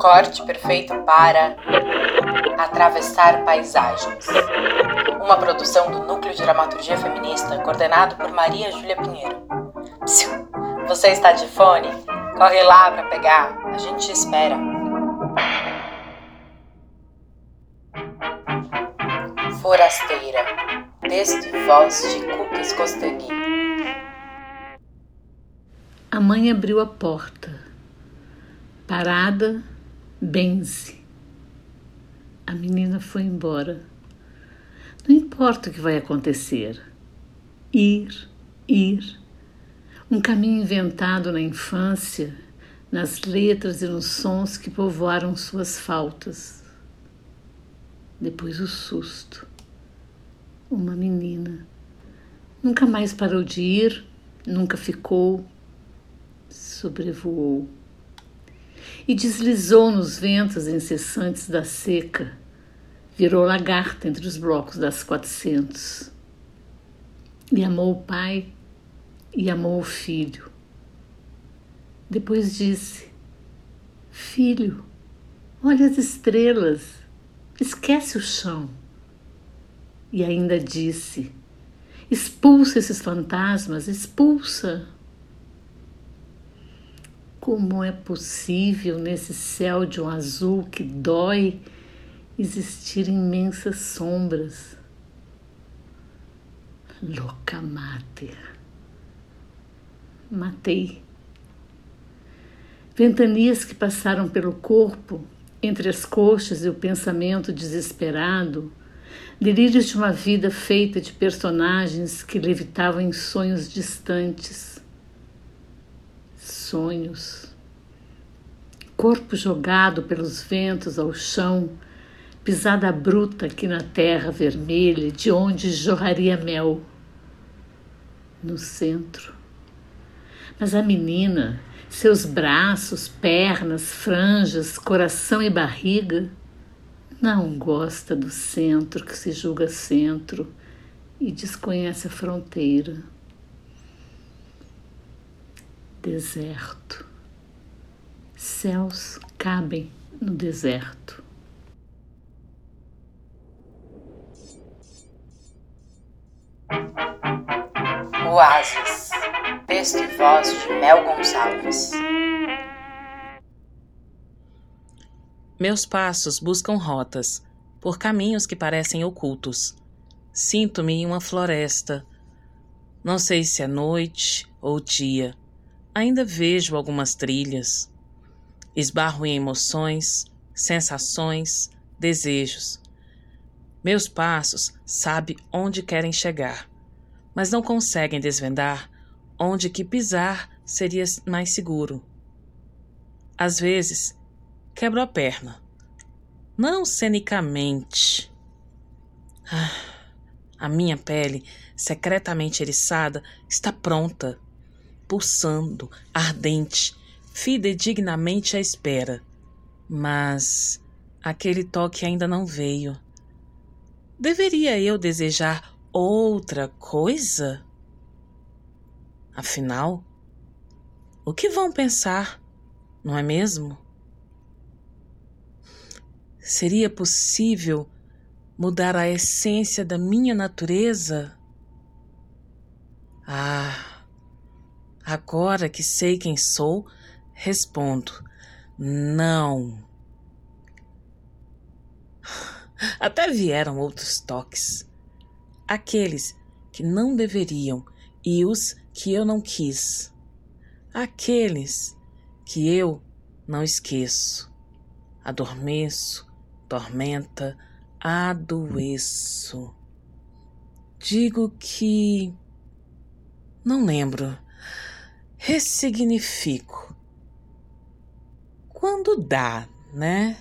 corte perfeito para Atravessar Paisagens. Uma produção do Núcleo de Dramaturgia Feminista, coordenado por Maria Júlia Pinheiro. Psiu, você está de fone? Corre lá para pegar, a gente te espera. Forasteira. Texto e voz de Cookies Costegui. A mãe abriu a porta. Parada, benze. A menina foi embora. Não importa o que vai acontecer. Ir, ir. Um caminho inventado na infância, nas letras e nos sons que povoaram suas faltas. Depois o susto. Uma menina. Nunca mais parou de ir, nunca ficou, sobrevoou e deslizou nos ventos incessantes da seca, virou lagarta entre os blocos das quatrocentos. E amou o pai e amou o filho. Depois disse: Filho, olha as estrelas, esquece o chão. E ainda disse: Expulsa esses fantasmas, expulsa. Como é possível nesse céu de um azul que dói existir imensas sombras? Louca mater. Matei. Ventanias que passaram pelo corpo, entre as coxas e o pensamento desesperado, delírios de uma vida feita de personagens que levitavam em sonhos distantes sonhos. Corpo jogado pelos ventos ao chão, pisada bruta aqui na terra vermelha, de onde jorraria mel. No centro. Mas a menina, seus braços, pernas, franjas, coração e barriga, não gosta do centro que se julga centro e desconhece a fronteira deserto. Céus cabem no deserto. Oásis. Texto e voz de Mel Gonçalves. Meus passos buscam rotas por caminhos que parecem ocultos. Sinto-me em uma floresta. Não sei se é noite ou dia. Ainda vejo algumas trilhas. Esbarro em emoções, sensações, desejos. Meus passos sabem onde querem chegar, mas não conseguem desvendar onde que pisar seria mais seguro. Às vezes, quebro a perna. Não cenicamente. Ah, a minha pele, secretamente eriçada, está pronta pulsando, ardente, fidedignamente à espera. Mas aquele toque ainda não veio. Deveria eu desejar outra coisa? Afinal, o que vão pensar, não é mesmo? Seria possível mudar a essência da minha natureza? Ah, Agora que sei quem sou, respondo: não. Até vieram outros toques. Aqueles que não deveriam e os que eu não quis. Aqueles que eu não esqueço. Adormeço, tormenta, adoeço. Digo que. Não lembro ressignifico. Quando dá, né?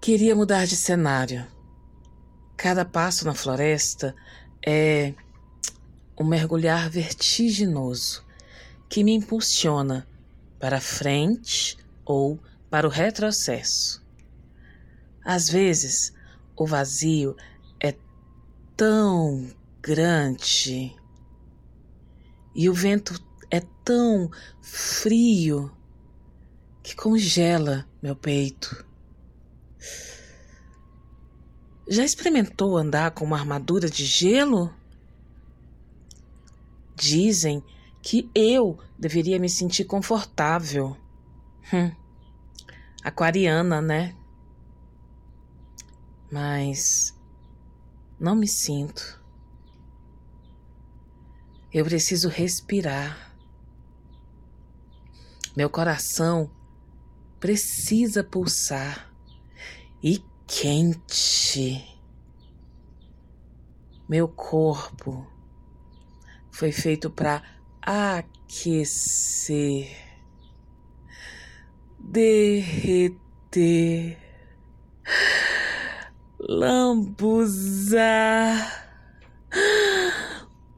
Queria mudar de cenário. Cada passo na floresta é um mergulhar vertiginoso que me impulsiona para frente ou para o retrocesso. Às vezes, o vazio é tão grande. E o vento é tão frio que congela meu peito. Já experimentou andar com uma armadura de gelo? Dizem que eu deveria me sentir confortável. Hum, aquariana, né? Mas não me sinto. Eu preciso respirar. Meu coração precisa pulsar e quente. Meu corpo foi feito para aquecer, derreter, lambuzar,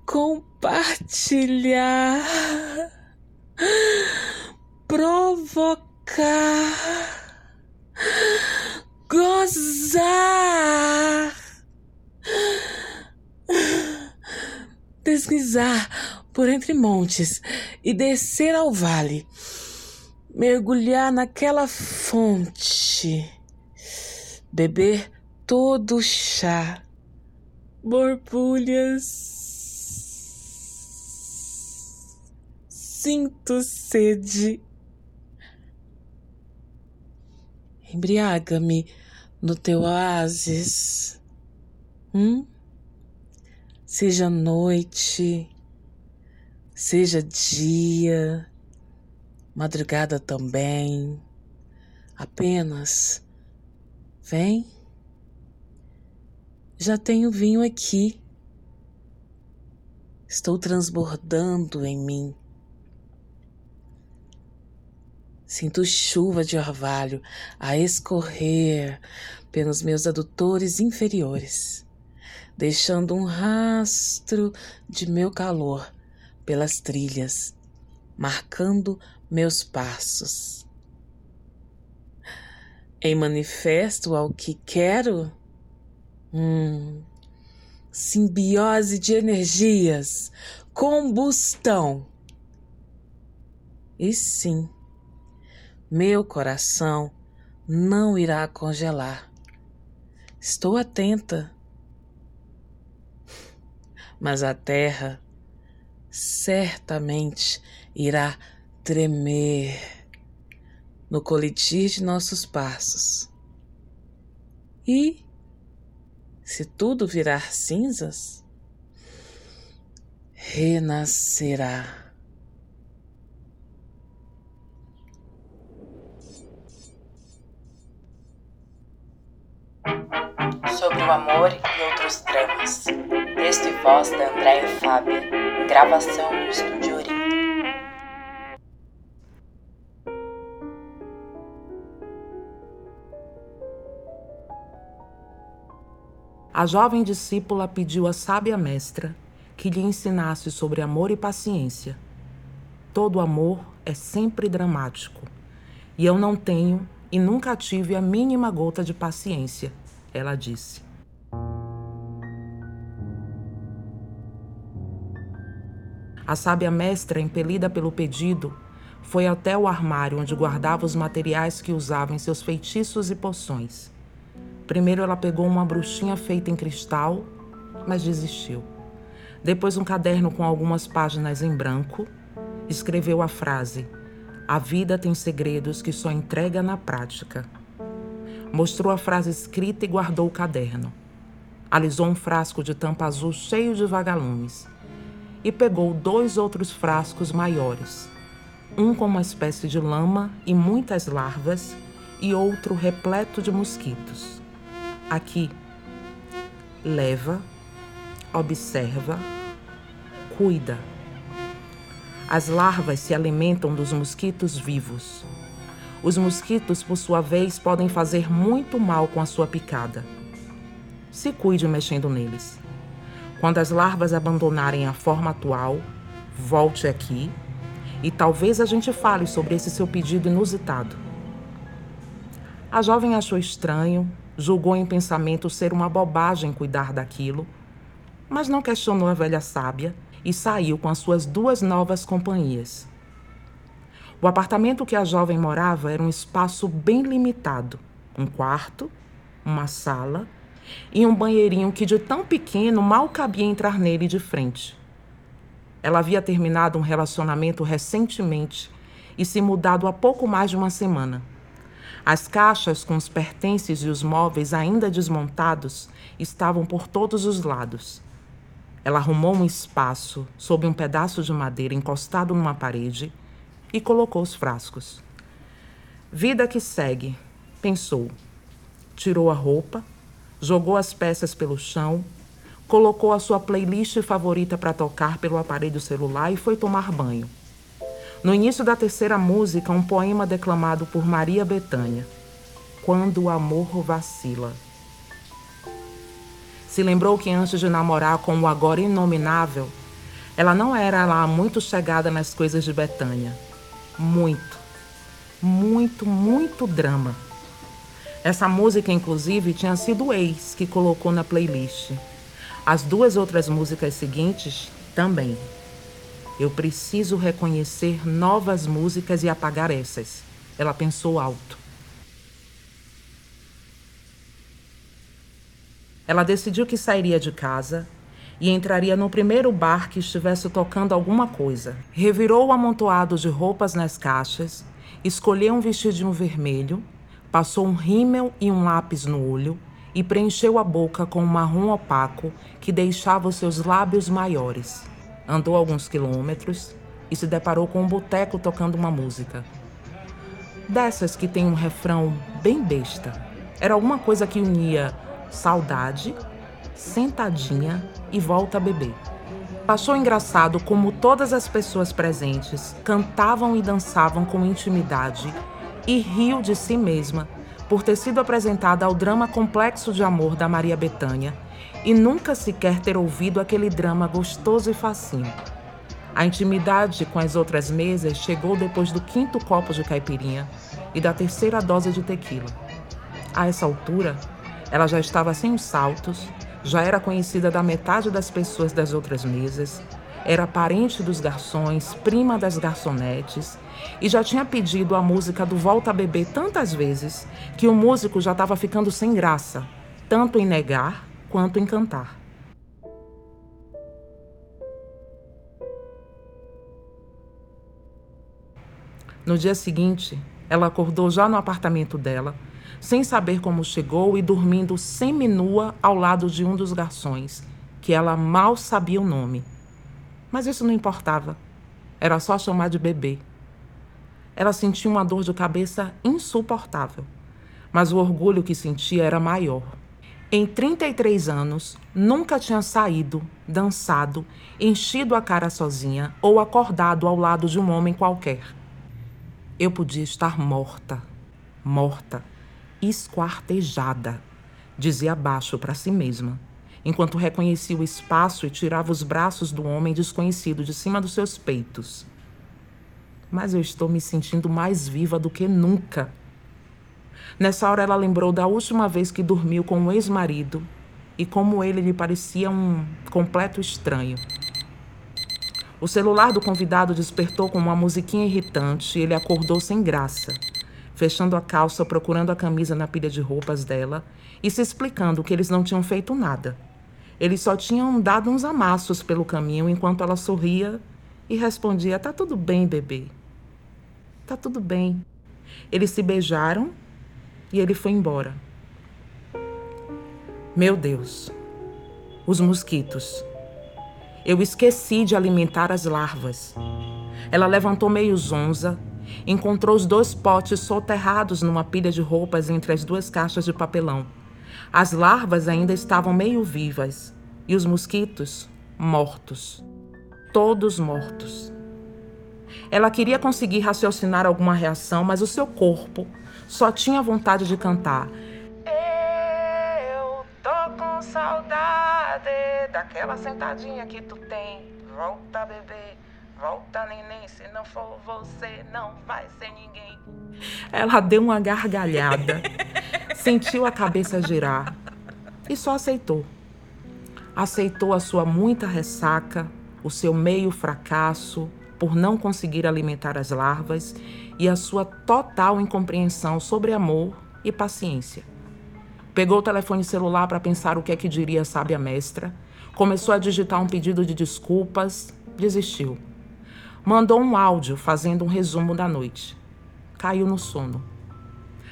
compartilhar, provocar gozar, deslizar por entre montes e descer ao vale, mergulhar naquela fonte, beber todo chá, borbulhas. Sinto sede. Embriaga-me no teu oásis. Hum? Seja noite, seja dia, madrugada também. Apenas vem. Já tenho vinho aqui. Estou transbordando em mim. Sinto chuva de orvalho a escorrer pelos meus adutores inferiores, deixando um rastro de meu calor pelas trilhas, marcando meus passos. Em manifesto ao que quero, hum, simbiose de energias, combustão. E sim, meu coração não irá congelar. Estou atenta. Mas a terra certamente irá tremer no colitir de nossos passos. E, se tudo virar cinzas, renascerá. sobre o amor e outros dramas. Texto e voz da Andréia Fábia. Gravação no Estúdio A jovem discípula pediu à sábia mestra que lhe ensinasse sobre amor e paciência. Todo amor é sempre dramático, e eu não tenho e nunca tive a mínima gota de paciência ela disse. A sábia mestra, impelida pelo pedido, foi até o armário onde guardava os materiais que usava em seus feitiços e poções. Primeiro ela pegou uma bruxinha feita em cristal, mas desistiu. Depois um caderno com algumas páginas em branco, escreveu a frase: A vida tem segredos que só entrega na prática. Mostrou a frase escrita e guardou o caderno. Alisou um frasco de tampa azul cheio de vagalumes e pegou dois outros frascos maiores, um com uma espécie de lama e muitas larvas e outro repleto de mosquitos. Aqui, leva, observa, cuida. As larvas se alimentam dos mosquitos vivos. Os mosquitos, por sua vez, podem fazer muito mal com a sua picada. Se cuide mexendo neles. Quando as larvas abandonarem a forma atual, volte aqui e talvez a gente fale sobre esse seu pedido inusitado. A jovem achou estranho, julgou em pensamento ser uma bobagem cuidar daquilo, mas não questionou a velha sábia e saiu com as suas duas novas companhias. O apartamento que a jovem morava era um espaço bem limitado: um quarto, uma sala e um banheirinho que, de tão pequeno, mal cabia entrar nele de frente. Ela havia terminado um relacionamento recentemente e se mudado há pouco mais de uma semana. As caixas com os pertences e os móveis ainda desmontados estavam por todos os lados. Ela arrumou um espaço sob um pedaço de madeira encostado numa parede e colocou os frascos. Vida que segue, pensou. Tirou a roupa, jogou as peças pelo chão, colocou a sua playlist favorita para tocar pelo aparelho celular e foi tomar banho. No início da terceira música, um poema declamado por Maria Bethânia. Quando o amor vacila. Se lembrou que antes de namorar com o agora inominável, ela não era lá muito chegada nas coisas de Betânia. Muito, muito, muito drama. Essa música, inclusive, tinha sido o ex que colocou na playlist. As duas outras músicas seguintes também. Eu preciso reconhecer novas músicas e apagar essas. Ela pensou alto. Ela decidiu que sairia de casa e entraria no primeiro bar que estivesse tocando alguma coisa. Revirou o amontoado de roupas nas caixas, escolheu um vestidinho vermelho, passou um rímel e um lápis no olho e preencheu a boca com um marrom opaco que deixava os seus lábios maiores. Andou alguns quilômetros e se deparou com um boteco tocando uma música. Dessas que tem um refrão bem besta. Era alguma coisa que unia saudade, sentadinha e volta a beber. Achou engraçado como todas as pessoas presentes cantavam e dançavam com intimidade e riu de si mesma por ter sido apresentada ao drama complexo de amor da Maria Bethânia e nunca sequer ter ouvido aquele drama gostoso e facinho. A intimidade com as outras mesas chegou depois do quinto copo de caipirinha e da terceira dose de tequila. A essa altura, ela já estava sem os saltos, já era conhecida da metade das pessoas das outras mesas, era parente dos garçons, prima das garçonetes e já tinha pedido a música do Volta a Beber tantas vezes que o músico já estava ficando sem graça, tanto em negar quanto em cantar. No dia seguinte, ela acordou já no apartamento dela, sem saber como chegou e dormindo seminua ao lado de um dos garçons, que ela mal sabia o nome. Mas isso não importava. Era só chamar de bebê. Ela sentia uma dor de cabeça insuportável, mas o orgulho que sentia era maior. Em 33 anos, nunca tinha saído, dançado, enchido a cara sozinha ou acordado ao lado de um homem qualquer. Eu podia estar morta, morta, esquartejada, dizia baixo para si mesma, enquanto reconhecia o espaço e tirava os braços do homem desconhecido de cima dos seus peitos. Mas eu estou me sentindo mais viva do que nunca Nessa hora ela lembrou da última vez que dormiu com o ex-marido e como ele lhe parecia um completo estranho. O celular do convidado despertou com uma musiquinha irritante e ele acordou sem graça, fechando a calça, procurando a camisa na pilha de roupas dela e se explicando que eles não tinham feito nada. Eles só tinham dado uns amassos pelo caminho enquanto ela sorria e respondia: Tá tudo bem, bebê. Tá tudo bem. Eles se beijaram e ele foi embora. Meu Deus, os mosquitos. Eu esqueci de alimentar as larvas. Ela levantou meio zonza, encontrou os dois potes soterrados numa pilha de roupas entre as duas caixas de papelão. As larvas ainda estavam meio vivas e os mosquitos mortos. Todos mortos. Ela queria conseguir raciocinar alguma reação, mas o seu corpo só tinha vontade de cantar. Eu tô com saudade daquela sentadinha que tu tem. Volta, bebê. Volta, neném. Se não for você, não vai ser ninguém. Ela deu uma gargalhada, sentiu a cabeça girar e só aceitou. Aceitou a sua muita ressaca, o seu meio fracasso por não conseguir alimentar as larvas e a sua total incompreensão sobre amor e paciência. Pegou o telefone celular para pensar o que é que diria a sábia mestra, começou a digitar um pedido de desculpas, desistiu. Mandou um áudio fazendo um resumo da noite. Caiu no sono.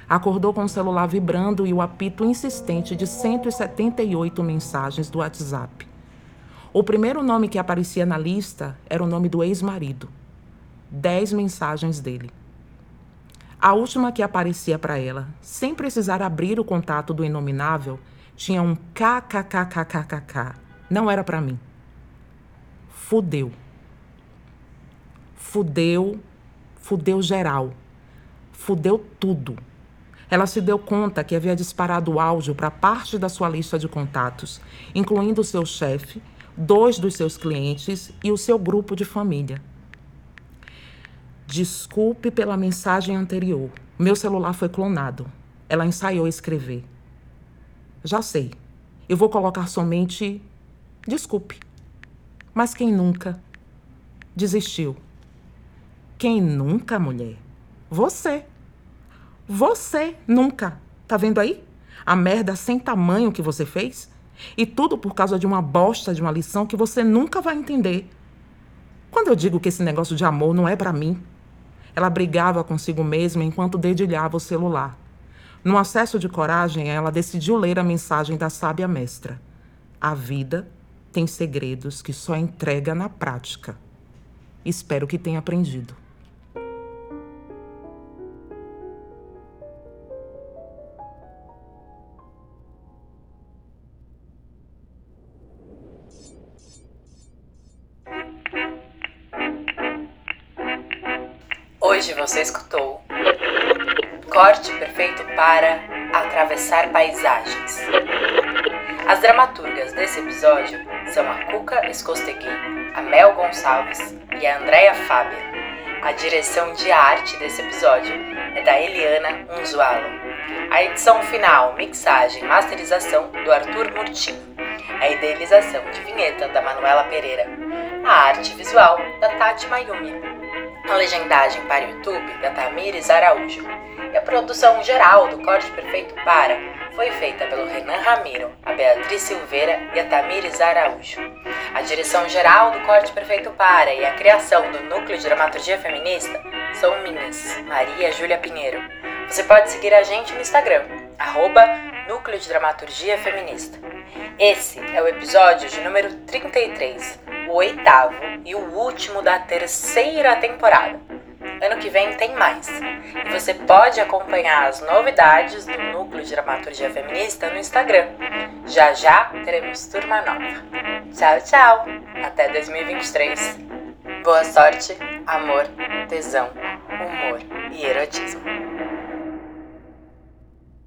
Acordou com o celular vibrando e o apito insistente de 178 mensagens do WhatsApp. O primeiro nome que aparecia na lista era o nome do ex-marido. Dez mensagens dele. A última que aparecia para ela, sem precisar abrir o contato do inominável, tinha um kkkkkk. Não era para mim. Fudeu. Fudeu, fudeu geral. Fudeu tudo. Ela se deu conta que havia disparado o áudio para parte da sua lista de contatos, incluindo seu chefe, dois dos seus clientes e o seu grupo de família. Desculpe pela mensagem anterior. Meu celular foi clonado. Ela ensaiou escrever. Já sei. Eu vou colocar somente desculpe. Mas quem nunca desistiu? Quem nunca, mulher? Você. Você nunca. Tá vendo aí? A merda sem tamanho que você fez? E tudo por causa de uma bosta de uma lição que você nunca vai entender. Quando eu digo que esse negócio de amor não é para mim, ela brigava consigo mesma enquanto dedilhava o celular. Num acesso de coragem, ela decidiu ler a mensagem da sábia mestra. A vida tem segredos que só entrega na prática. Espero que tenha aprendido. Perfeito para Atravessar Paisagens. As dramaturgas desse episódio são a Cuca Escostegui, a Mel Gonçalves e a Andrea Fábia. A direção de arte desse episódio é da Eliana Unzualo. A edição final, mixagem e masterização do Arthur Murtinho. A idealização de vinheta da Manuela Pereira. A arte visual da Tati Mayumi a legendagem para YouTube da Tamires Araújo. E a produção geral do Corte Perfeito para foi feita pelo Renan Ramiro, a Beatriz Silveira e a Tamires Araújo. A direção geral do Corte Perfeito para e a criação do Núcleo de Dramaturgia Feminista são minhas, Maria Júlia Pinheiro. Você pode seguir a gente no Instagram, arroba Núcleo de Dramaturgia Feminista. Esse é o episódio de número 33, o oitavo e o último da terceira temporada. Ano que vem tem mais. E você pode acompanhar as novidades do Núcleo de Dramaturgia Feminista no Instagram. Já já teremos turma nova. Tchau, tchau! Até 2023. Boa sorte, amor, tesão, humor e erotismo.